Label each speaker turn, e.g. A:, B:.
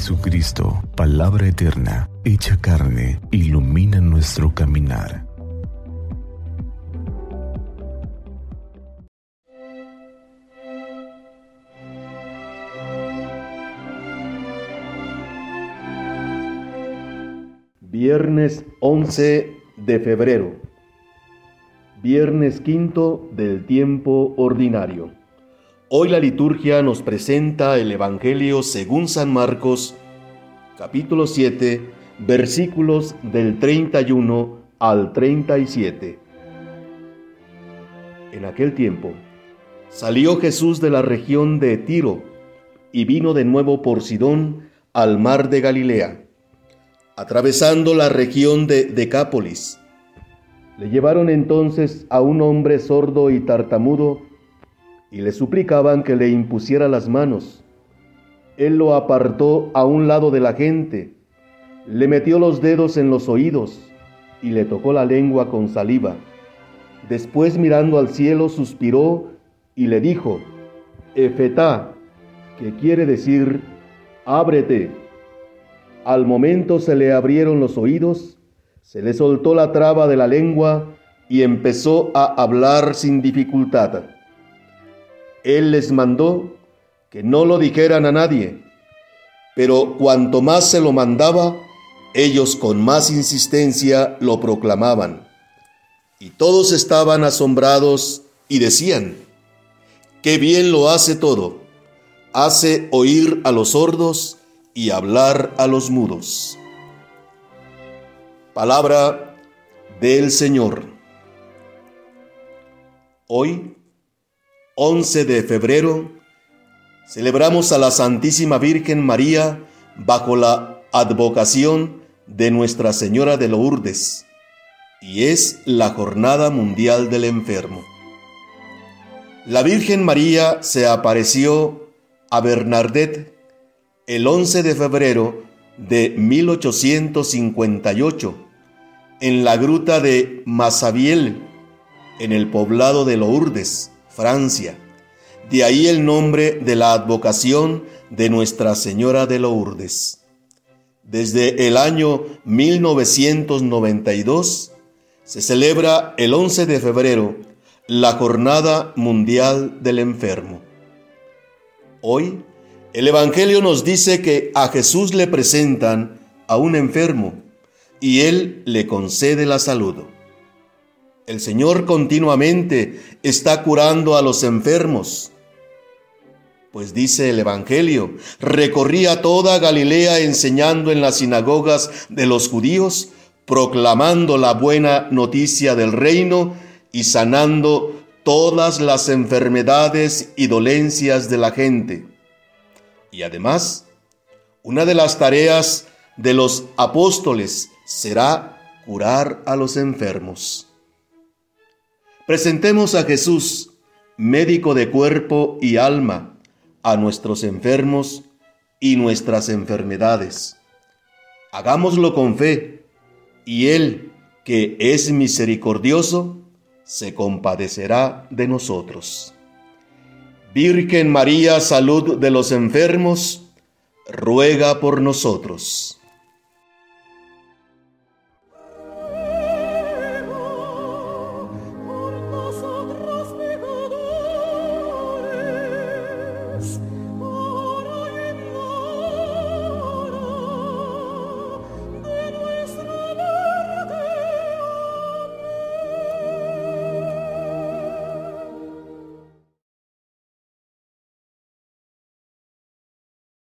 A: Jesucristo, palabra eterna, hecha carne, ilumina nuestro caminar.
B: Viernes 11 de febrero. Viernes quinto del tiempo ordinario. Hoy la liturgia nos presenta el Evangelio según San Marcos, capítulo 7, versículos del 31 al 37. En aquel tiempo, salió Jesús de la región de Tiro y vino de nuevo por Sidón al mar de Galilea, atravesando la región de Decápolis. Le llevaron entonces a un hombre sordo y tartamudo, y le suplicaban que le impusiera las manos. Él lo apartó a un lado de la gente, le metió los dedos en los oídos y le tocó la lengua con saliva. Después mirando al cielo suspiró y le dijo, Efetá, que quiere decir, ábrete. Al momento se le abrieron los oídos, se le soltó la traba de la lengua y empezó a hablar sin dificultad. Él les mandó que no lo dijeran a nadie, pero cuanto más se lo mandaba, ellos con más insistencia lo proclamaban. Y todos estaban asombrados y decían, qué bien lo hace todo, hace oír a los sordos y hablar a los mudos. Palabra del Señor. Hoy 11 de febrero, celebramos a la Santísima Virgen María bajo la advocación de Nuestra Señora de Lourdes, y es la Jornada Mundial del Enfermo. La Virgen María se apareció a Bernadette el 11 de febrero de 1858 en la gruta de Masabiel, en el poblado de Lourdes, Francia. De ahí el nombre de la advocación de Nuestra Señora de Lourdes. Desde el año 1992 se celebra el 11 de febrero la Jornada Mundial del Enfermo. Hoy el Evangelio nos dice que a Jesús le presentan a un enfermo y Él le concede la salud. El Señor continuamente está curando a los enfermos. Pues dice el Evangelio, recorría toda Galilea enseñando en las sinagogas de los judíos, proclamando la buena noticia del reino y sanando todas las enfermedades y dolencias de la gente. Y además, una de las tareas de los apóstoles será curar a los enfermos. Presentemos a Jesús, médico de cuerpo y alma, a nuestros enfermos y nuestras enfermedades. Hagámoslo con fe, y Él, que es misericordioso, se compadecerá de nosotros. Virgen María, salud de los enfermos, ruega por nosotros.